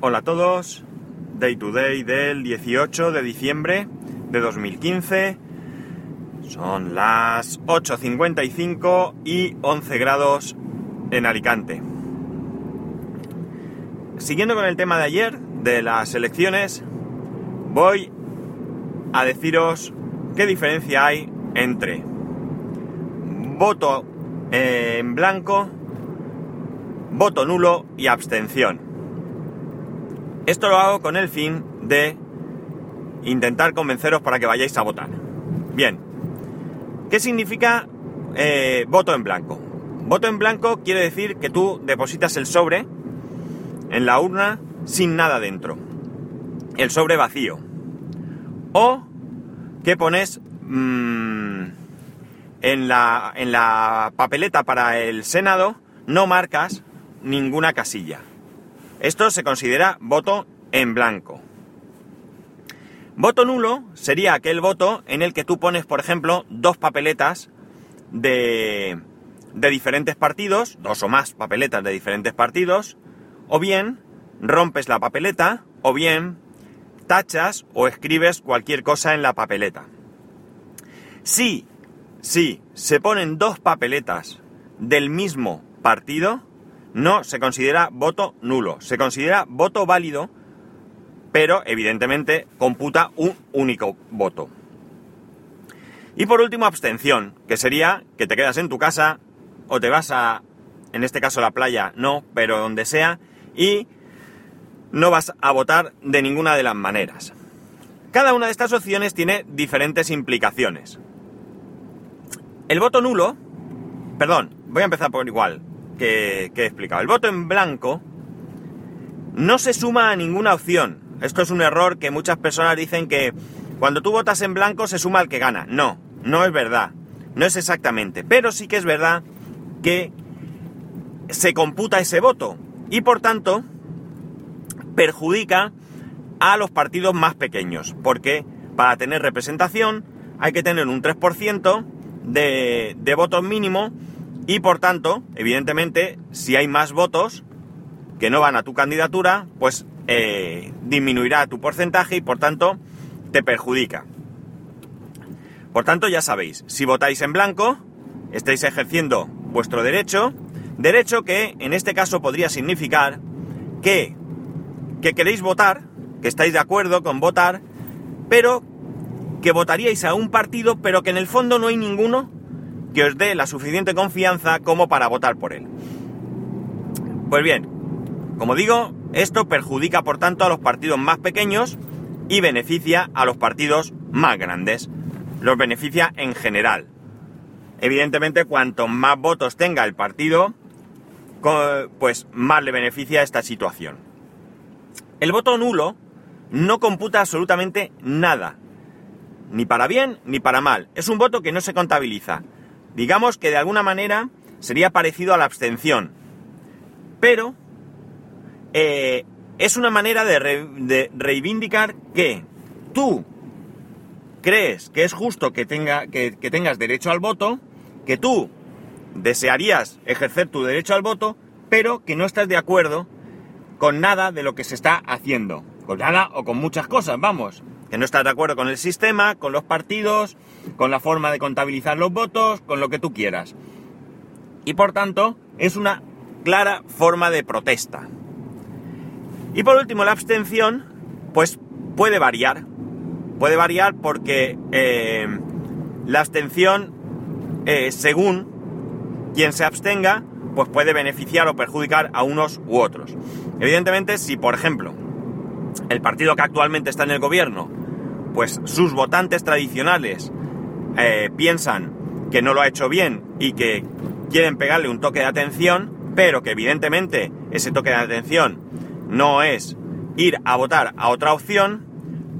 Hola a todos, Day to Day del 18 de diciembre de 2015. Son las 8.55 y 11 grados en Alicante. Siguiendo con el tema de ayer, de las elecciones, voy a deciros qué diferencia hay entre voto en blanco, voto nulo y abstención. Esto lo hago con el fin de intentar convenceros para que vayáis a votar. Bien, ¿qué significa eh, voto en blanco? Voto en blanco quiere decir que tú depositas el sobre en la urna sin nada dentro. El sobre vacío. O que pones mmm, en, la, en la papeleta para el Senado, no marcas ninguna casilla. Esto se considera voto en blanco. Voto nulo sería aquel voto en el que tú pones, por ejemplo, dos papeletas de, diferentes partidos, dos o más papeletas de diferentes partidos, o bien rompes la papeleta, o bien tachas o escribes cualquier cosa en la papeleta. Si, si se ponen dos papeletas del mismo partido, no se considera voto nulo, se considera voto válido, pero evidentemente computa un único voto. Y por último, abstención, que sería que te quedas en tu casa o te vas a, en este caso la playa, no, pero donde sea, y no vas a votar de ninguna de las maneras. Cada una de estas opciones tiene diferentes implicaciones. El voto nulo, perdón, voy a empezar por igual que, he explicado. El voto en blanco no se suma a ninguna opción. Esto es un error que muchas personas dicen que cuando tú votas en blanco se suma al que gana. No, no es verdad. No es exactamente. Pero sí que es verdad que se computa ese voto. Y por tanto, perjudica a los partidos más pequeños. Porque para tener representación hay que tener un 3% de, de votos mínimo y por tanto, evidentemente, si hay más votos que no van a tu candidatura, pues eh, disminuirá tu porcentaje y por tanto te perjudica. Por tanto, ya sabéis, si votáis en blanco, estáis ejerciendo vuestro derecho, derecho que en este caso podría significar que, que queréis votar, que estáis de acuerdo con votar, pero que votaríais a un partido, pero que en el fondo no hay ninguno que os dé la suficiente confianza como para votar por él. Pues bien, como digo, esto perjudica por tanto a los partidos más pequeños y beneficia a los partidos más grandes. Los beneficia en general. Evidentemente, cuanto más votos tenga el partido, pues más le beneficia esta situación. El voto nulo no computa absolutamente nada, ni para bien ni para mal. Es un voto que no se contabiliza. Digamos que de alguna manera sería parecido a la abstención. Pero eh, es una manera de, reivindicar que tú crees que es justo que, tenga, que, que tengas derecho al voto, que tú desearías ejercer tu derecho al voto, pero que no estás de acuerdo con nada de lo que se está haciendo. Con nada o con muchas cosas, vamos que no estás de acuerdo con el sistema, con los partidos, con la forma de contabilizar los votos, con lo que tú quieras. Y por tanto, es una clara forma de protesta. Y por último, la abstención, pues puede variar. Puede variar porque eh, la abstención, eh, según quien se abstenga, pues puede beneficiar o perjudicar a unos u otros. Evidentemente, si por ejemplo el partido que actualmente está en el gobierno pues sus votantes tradicionales eh, piensan que no lo ha hecho bien y que quieren pegarle un toque de atención, pero que evidentemente ese toque de atención no es ir a votar a otra opción,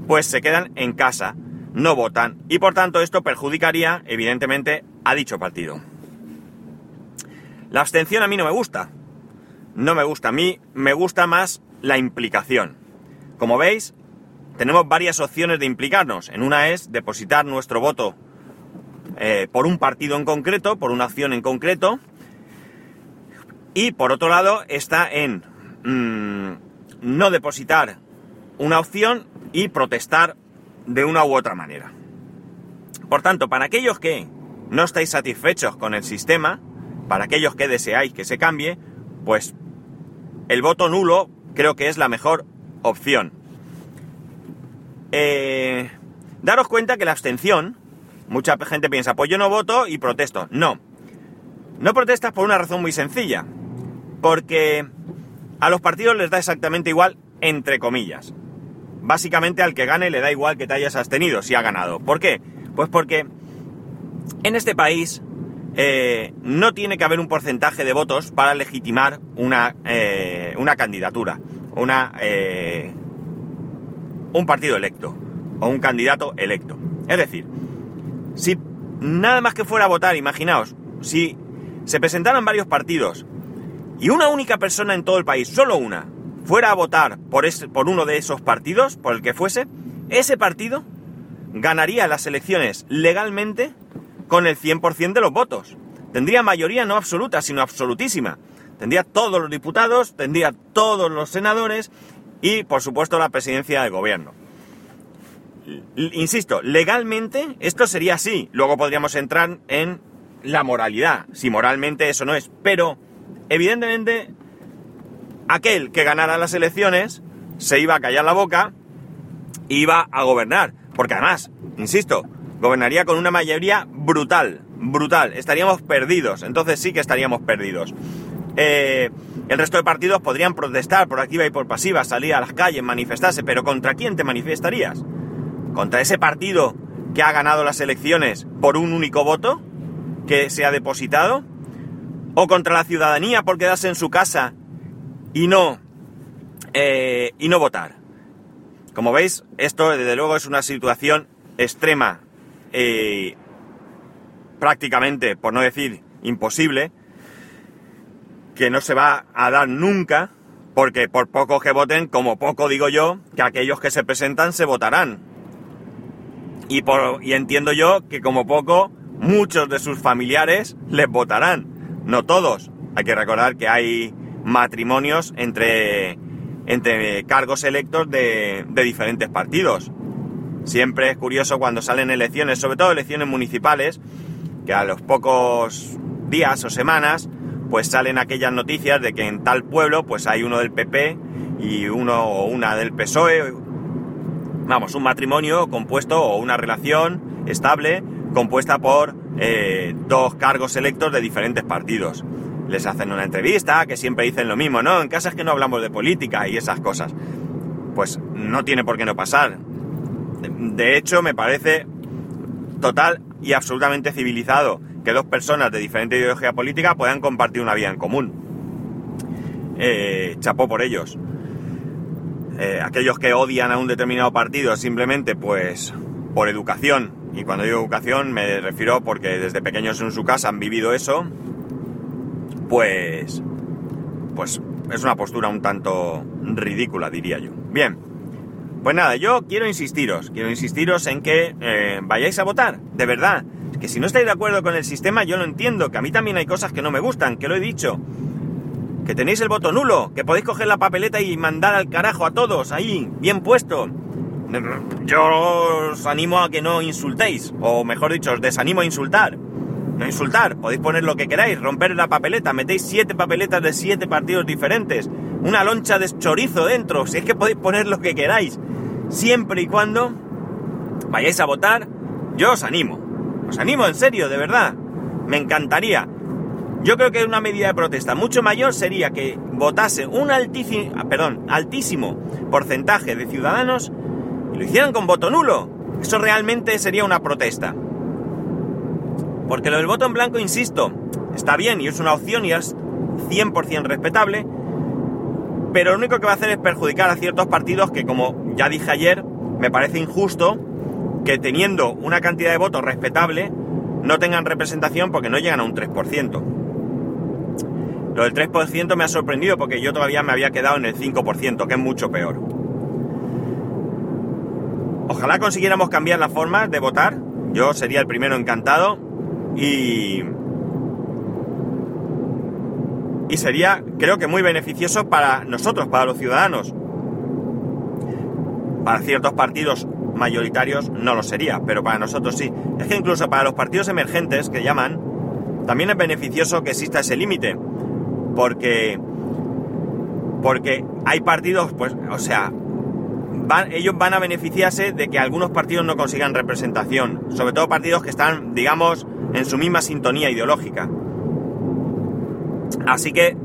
pues se quedan en casa, no votan y por tanto esto perjudicaría evidentemente a dicho partido. La abstención a mí no me gusta, no me gusta, a mí me gusta más la implicación. Como veis, tenemos varias opciones de implicarnos. En una es depositar nuestro voto eh, por un partido en concreto, por una acción en concreto. Y por otro lado está en mm, no depositar una opción y protestar de una u otra manera. Por tanto, para aquellos que no estáis satisfechos con el sistema, para aquellos que deseáis que se cambie, pues el voto nulo creo que es la mejor opción. Eh, daros cuenta que la abstención, mucha gente piensa, pues yo no voto y protesto. No. No protestas por una razón muy sencilla. Porque a los partidos les da exactamente igual, entre comillas. Básicamente al que gane le da igual que te hayas abstenido si ha ganado. ¿Por qué? Pues porque en este país eh, no tiene que haber un porcentaje de votos para legitimar una, eh, una candidatura, una, eh, un partido electo o un candidato electo. Es decir, si nada más que fuera a votar, imaginaos, si se presentaran varios partidos y una única persona en todo el país, solo una, fuera a votar por, por uno de esos partidos, por el que fuese, ese partido ganaría las elecciones legalmente con el 100% de los votos. Tendría mayoría no absoluta, sino absolutísima. Tendría todos los diputados, tendría todos los senadores y, por supuesto, la presidencia del gobierno. Insisto, legalmente esto sería así. Luego podríamos entrar en la moralidad, si moralmente eso no es. Pero, evidentemente, aquel que ganara las elecciones se iba a callar la boca, iba a gobernar. Porque además, insisto, gobernaría con una mayoría brutal, brutal. Estaríamos perdidos, entonces sí que estaríamos perdidos. Eh, el resto de partidos podrían protestar por activa y por pasiva, salir a las calles, manifestarse, pero ¿contra quién te manifestarías? ¿Contra ese partido que ha ganado las elecciones por un único voto que se ha depositado? ¿O contra la ciudadanía por quedarse en su casa y no, eh, y no votar? Como veis, esto desde luego es una situación extrema eh, prácticamente, por no decir imposible, que no se va a dar nunca, porque por poco que voten, como poco digo yo, que aquellos que se presentan se votarán. Y, por, y entiendo yo que como poco muchos de sus familiares les votarán. No todos. Hay que recordar que hay matrimonios entre, entre cargos electos de, de diferentes partidos. Siempre es curioso cuando salen elecciones, sobre todo elecciones municipales, que a los pocos días o semanas, pues salen aquellas noticias de que en tal pueblo, pues hay uno del PP y uno o una del PSOE. Vamos, un matrimonio compuesto o una relación estable compuesta por eh, dos cargos electos de diferentes partidos. Les hacen una entrevista que siempre dicen lo mismo, ¿no? En casa es que no hablamos de política y esas cosas. Pues no tiene por qué no pasar de hecho, me parece total y absolutamente civilizado que dos personas de diferente ideología política puedan compartir una vida en común. Eh, chapó por ellos. Eh, aquellos que odian a un determinado partido simplemente pues por educación, y cuando digo educación me refiero porque desde pequeños en su casa han vivido eso, pues, pues es una postura un tanto ridícula, diría yo. Bien, pues nada, yo quiero insistiros, quiero insistiros en que eh, vayáis a votar, de verdad. Que si no estáis de acuerdo con el sistema, yo lo entiendo, que a mí también hay cosas que no me gustan, que lo he dicho. Que tenéis el voto nulo, que podéis coger la papeleta y mandar al carajo a todos, ahí, bien puesto. Yo os animo a que no insultéis, o mejor dicho, os desanimo a insultar. No insultar, podéis poner lo que queráis, romper la papeleta, metéis siete papeletas de siete partidos diferentes, una loncha de chorizo dentro, si es que podéis poner lo que queráis siempre y cuando vayáis a votar, yo os animo. Os animo en serio, de verdad. Me encantaría. Yo creo que una medida de protesta mucho mayor sería que votase un altísimo, ah, perdón, altísimo porcentaje de ciudadanos y lo hicieran con voto nulo. Eso realmente sería una protesta. Porque lo del voto en blanco, insisto, está bien y es una opción y es 100% respetable, pero lo único que va a hacer es perjudicar a ciertos partidos que, como ya dije ayer, me parece injusto que teniendo una cantidad de votos respetable no tengan representación porque no llegan a un 3%. Lo del 3% me ha sorprendido porque yo todavía me había quedado en el 5%, que es mucho peor. Ojalá consiguiéramos cambiar la forma de votar. Yo sería el primero encantado. Y, y sería, creo que muy beneficioso para nosotros, para los ciudadanos. para ciertos partidos mayoritarios no lo sería, pero para nosotros sí. Es que incluso para los partidos emergentes que llaman, también es beneficioso que exista ese límite, porque porque hay partidos, pues, o sea, ellos van a beneficiarse de que algunos partidos no consigan representación, sobre todo partidos que están, digamos, en su misma sintonía ideológica. Así que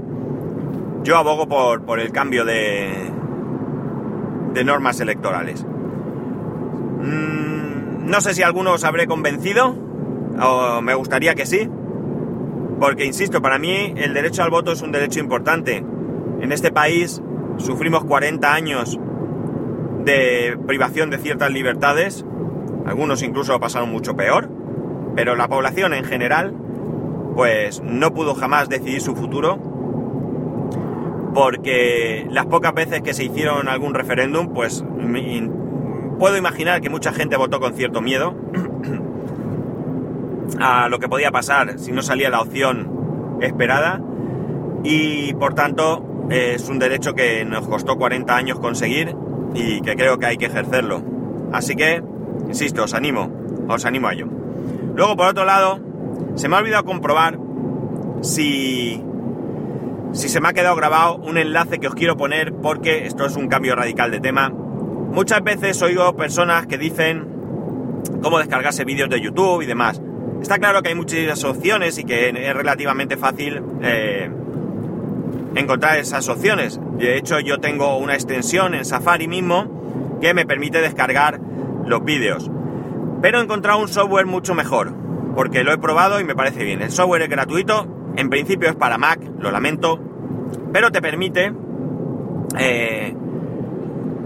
yo abogo por, el cambio de, de normas electorales. Mm, no sé si alguno os habré convencido, o me gustaría que sí, porque insisto, para mí el derecho al voto es un derecho importante. En este país sufrimos 40 años de privación de ciertas libertades, algunos incluso pasaron mucho peor, pero la población en general pues no pudo jamás decidir su futuro. Porque las pocas veces que se hicieron algún referéndum pues puedo imaginar que mucha gente votó con cierto miedo a lo que podía pasar si no salía la opción esperada y por tanto es un derecho que nos costó 40 años conseguir y que creo que hay que ejercerlo. Así que, insisto, os animo, os animo a ello. Luego, por otro lado, se me ha olvidado comprobar si, si se me ha quedado grabado un enlace que os quiero poner porque esto es un cambio radical de tema. Muchas veces oigo personas que dicen cómo descargarse vídeos de YouTube y demás. Está claro que hay muchas opciones y que es relativamente fácil eh, encontrar esas opciones. De hecho, yo tengo una extensión en Safari mismo que me permite descargar los vídeos. Pero he encontrado un software mucho mejor, porque lo he probado y me parece bien. El software es gratuito, en principio es para Mac, lo lamento, pero te permite... Eh,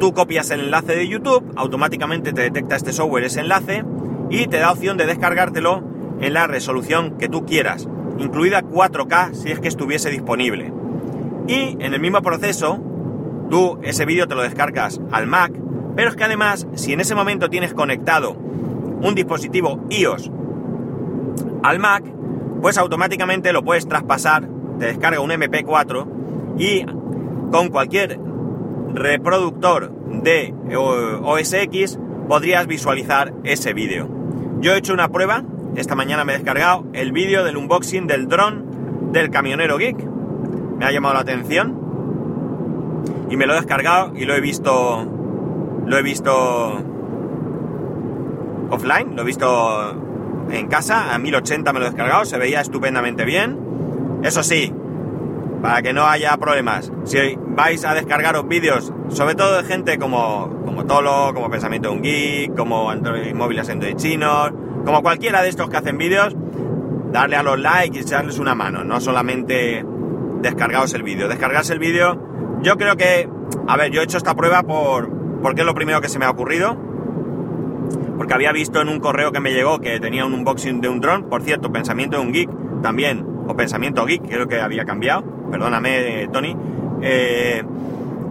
tú copias el enlace de YouTube, automáticamente te detecta este software ese enlace y te da opción de descargártelo en la resolución que tú quieras, incluida 4K si es que estuviese disponible. Y en el mismo proceso, tú ese vídeo te lo descargas al Mac, pero es que además, si en ese momento tienes conectado un dispositivo iOS al Mac, pues automáticamente lo puedes traspasar, te descarga un MP4 y con cualquier reproductor de OS X podrías visualizar ese vídeo. Yo he hecho una prueba, esta mañana me he descargado el vídeo del unboxing del dron del camionero geek. Me ha llamado la atención. Y me lo he descargado y lo he visto lo he visto offline, lo he visto en casa, a 1080 me lo he descargado, se veía estupendamente bien. Eso sí, para que no haya problemas, si vais a descargaros vídeos, sobre todo de gente como, como Tolo, como Pensamiento de un Geek, como Android, móviles Android chinos, como cualquiera de estos que hacen vídeos, darle a los likes y echarles una mano, no solamente descargaos el vídeo. Descargarse el vídeo, yo creo que, a ver, yo he hecho esta prueba por, porque es lo primero que se me ha ocurrido. Porque había visto en un correo que me llegó que tenía un unboxing de un dron, por cierto, pensamiento de un geek también, o pensamiento geek, creo que había cambiado, perdóname Tony. Eh,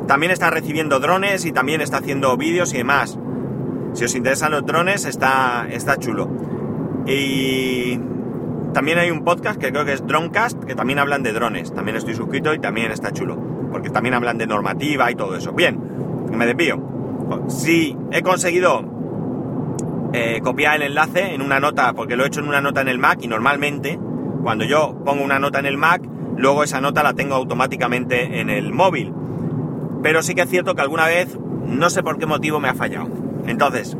también está recibiendo drones y también está haciendo vídeos y demás. Si os interesan los drones, está, está chulo. Y también hay un podcast que creo que es Dronecast, que también hablan de drones. También estoy suscrito y también está chulo. Porque también hablan de normativa y todo eso. Bien, me desvío. Si he conseguido eh, copiar el enlace en una nota, porque lo he hecho en una nota en el Mac y normalmente cuando yo pongo una nota en el Mac, luego esa nota la tengo automáticamente en el móvil. Pero sí que es cierto que alguna vez, no sé por qué motivo, me ha fallado. Entonces,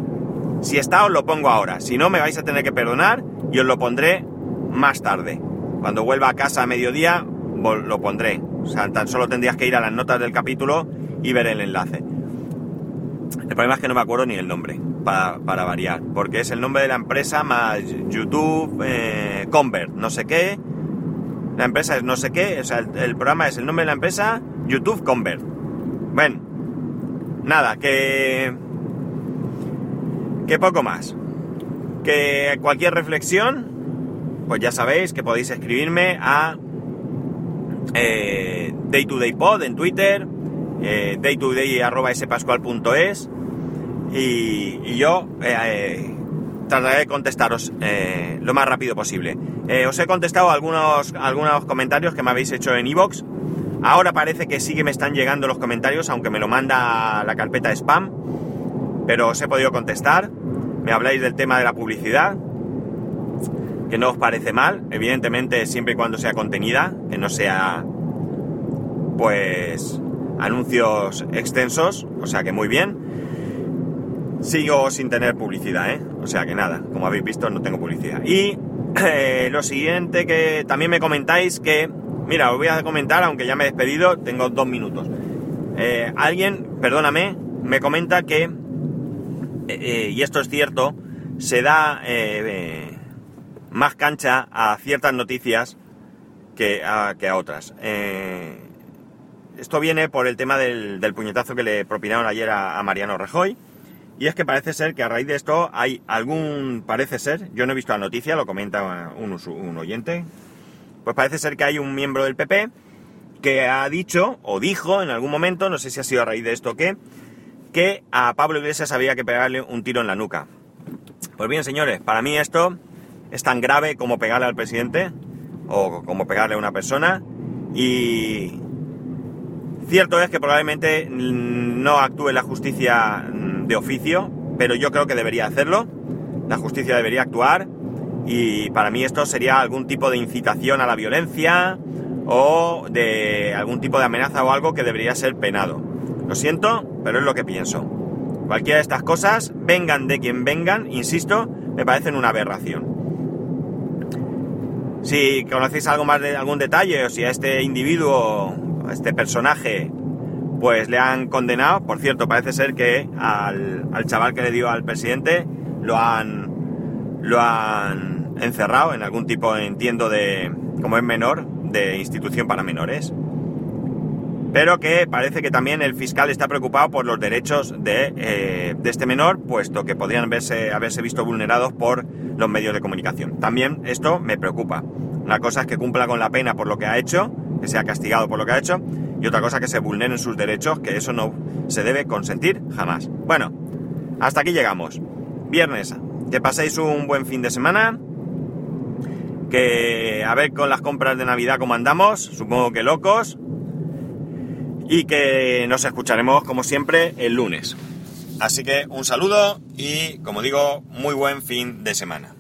si está, os lo pongo ahora. Si no, me vais a tener que perdonar y os lo pondré más tarde. Cuando vuelva a casa a mediodía, lo pondré. O sea, tan solo tendrías que ir a las notas del capítulo y ver el enlace. El problema es que no me acuerdo ni el nombre, para, variar, porque es el nombre de la empresa más YouTube eh, Convert, no sé qué. La empresa es no sé qué, o sea, el, el, programa es el nombre de la empresa YouTube Convert. Bueno, nada, que. Que poco más. Que cualquier reflexión pues ya sabéis que podéis escribirme a eh, daytodaypod en Twitter, eh, daytoday.spascual.es y, y yo eh, trataré de contestaros lo más rápido posible. os he contestado algunos, algunos comentarios que me habéis hecho en iVoox. Ahora parece que sí que me están llegando los comentarios, aunque me lo manda la carpeta spam. pero os he podido contestar. Me habláis del tema de la publicidad, que no os parece mal, evidentemente siempre y cuando sea contenida, que no sea pues anuncios extensos, o sea que muy bien. Sigo sin tener publicidad, ¿eh? O sea que nada, como habéis visto no tengo publicidad. Y eh, lo siguiente que también me comentáis que, mira, os voy a comentar, aunque ya me he despedido, tengo dos minutos. Eh, alguien, perdóname, me comenta que, eh, y esto es cierto, se da más cancha a ciertas noticias que a, que a otras. esto viene por el tema del, puñetazo que le propinaron ayer a, Mariano Rajoy y es que parece ser que a raíz de esto hay algún, parece ser, yo no he visto la noticia, lo comenta un, oyente, pues parece ser que hay un miembro del PP que ha dicho o dijo en algún momento, no sé si ha sido a raíz de esto qué, que a Pablo Iglesias había que pegarle un tiro en la nuca. Pues bien, señores, para mí esto es tan grave como pegarle al presidente o como pegarle a una persona y cierto es que probablemente no actúe la justicia de oficio, pero yo creo que debería hacerlo. La justicia debería actuar y para mí esto sería algún tipo de incitación a la violencia o de algún tipo de amenaza o algo que debería ser penado. Lo siento, pero es lo que pienso. Cualquiera de estas cosas, vengan de quien vengan, insisto, me parecen una aberración. Si conocéis algo más de algún detalle o si a este individuo, a este personaje, pues le han condenado. Por cierto, parece ser que al, chaval que le dio al presidente lo han, lo han encerrado en algún tipo, entiendo, de, como es menor, de institución para menores. Pero que parece que también el fiscal está preocupado por los derechos de, eh, de este menor, puesto que podrían haberse, haberse visto vulnerados por los medios de comunicación. También esto me preocupa. Una cosa es que cumpla con la pena por lo que ha hecho, que sea castigado por lo que ha hecho, y otra cosa que se vulneren sus derechos, que eso no se debe consentir jamás. Bueno, hasta aquí llegamos. Viernes, que paséis un buen fin de semana, que a ver con las compras de Navidad cómo andamos, supongo que locos, y que nos escucharemos como siempre el lunes. Así que un saludo y, como digo, muy buen fin de semana.